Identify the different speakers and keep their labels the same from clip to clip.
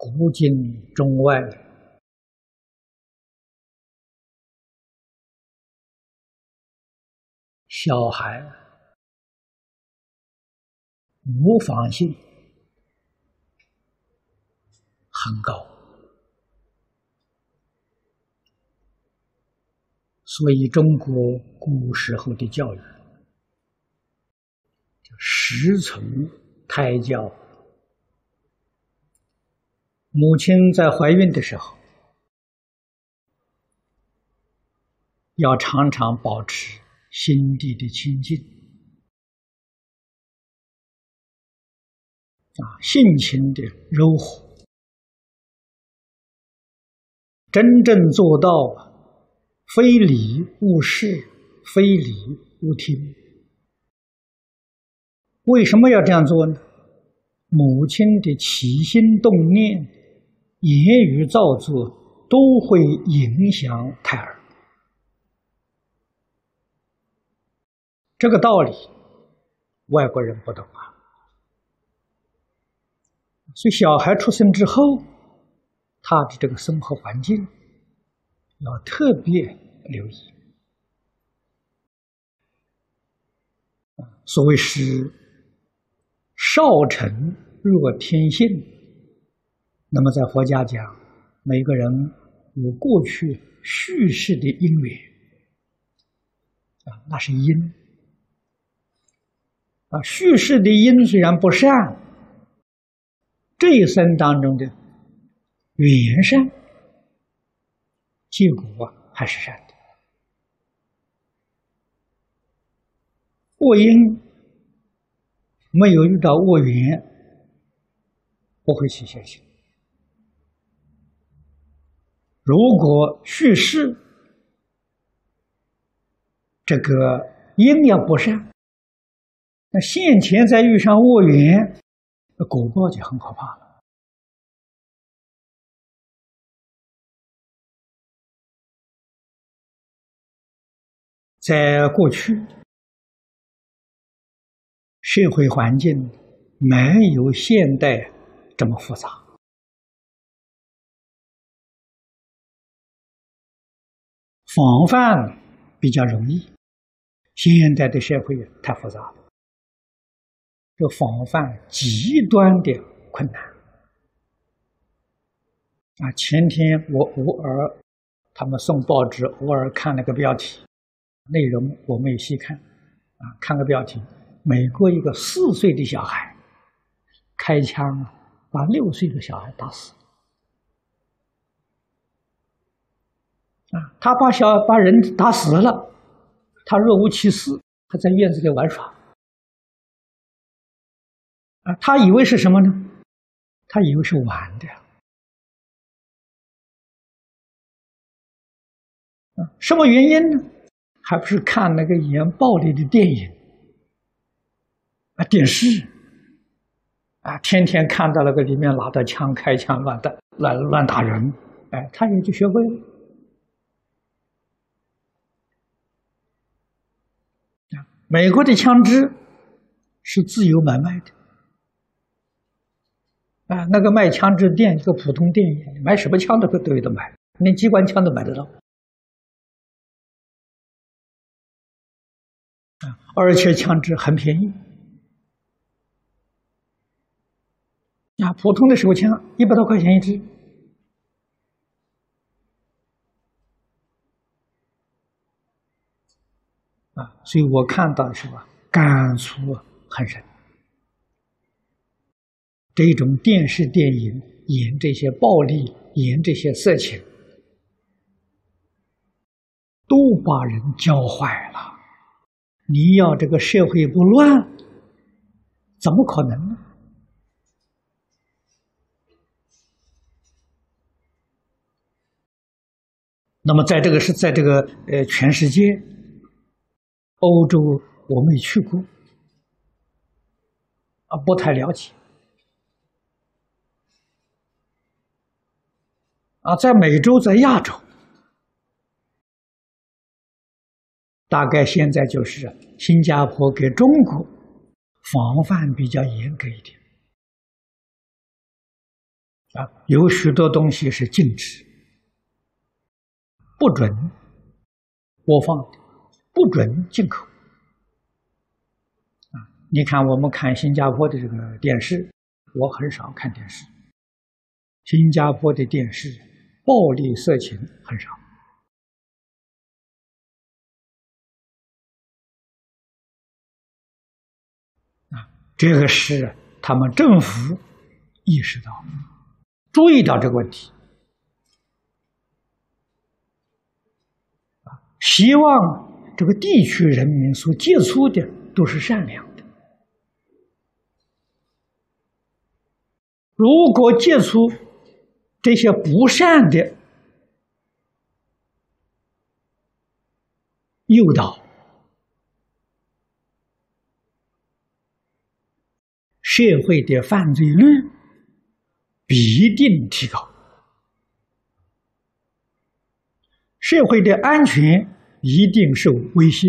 Speaker 1: 古今中外，小孩模仿性很高，所以中国古时候的教育实从胎教。母亲在怀孕的时候，要常常保持心地的清净，啊，性情的柔和，真正做到非礼勿视，非礼勿听。为什么要这样做呢？母亲的起心动念。言语造作都会影响胎儿，这个道理外国人不懂啊。所以小孩出生之后，他的这个生活环境要特别留意。所谓是少成若天性。那么，在佛家讲，每个人有过去叙事的因缘啊，那是因啊。叙事的因虽然不善，这一生当中的缘善，结果还是善的。恶因没有遇到恶缘，不会起现行。如果叙事这个因缘不善，那现前再遇上恶缘，那果报就很可怕了。在过去，社会环境没有现代这么复杂。防范比较容易，现代的社会太复杂了，这防范极端的困难。啊，前天我偶尔他们送报纸，偶尔看了个标题，内容我没有细看，啊，看个标题，美国一个四岁的小孩开枪把六岁的小孩打死。啊，他把小把人打死了，他若无其事，他在院子里玩耍。啊，他以为是什么呢？他以为是玩的。啊，什么原因呢？还不是看那个演暴力的电影啊，电视啊，天天看到那个里面拿着枪开枪乱打乱乱打人，哎，他也就学会了。美国的枪支是自由买卖的。啊，那个卖枪支店，一个普通店，买什么枪都都有的买，连机关枪都买得到。啊，而且枪支很便宜。啊，普通的手枪一百多块钱一支。啊，所以我看到是吧，感触很深。这种电视电影演这些暴力，演这些色情，都把人教坏了。你要这个社会不乱，怎么可能呢？那么，在这个是在这个呃全世界。欧洲我没去过，啊，不太了解。啊，在美洲，在亚洲，大概现在就是新加坡跟中国防范比较严格一点。啊，有许多东西是禁止、不准播放的，不准进口。啊，你看我们看新加坡的这个电视，我很少看电视。新加坡的电视暴力色情很少。这个是他们政府意识到。注意到这个问题，希望这个地区人民所接触的都是善良的。如果接触这些不善的诱导，社会的犯罪率。必定提高，社会的安全一定受威胁。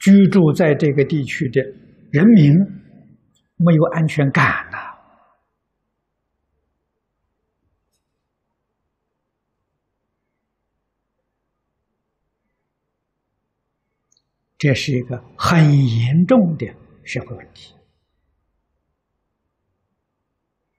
Speaker 1: 居住在这个地区的人民没有安全感呐，这是一个很严重的社会问题。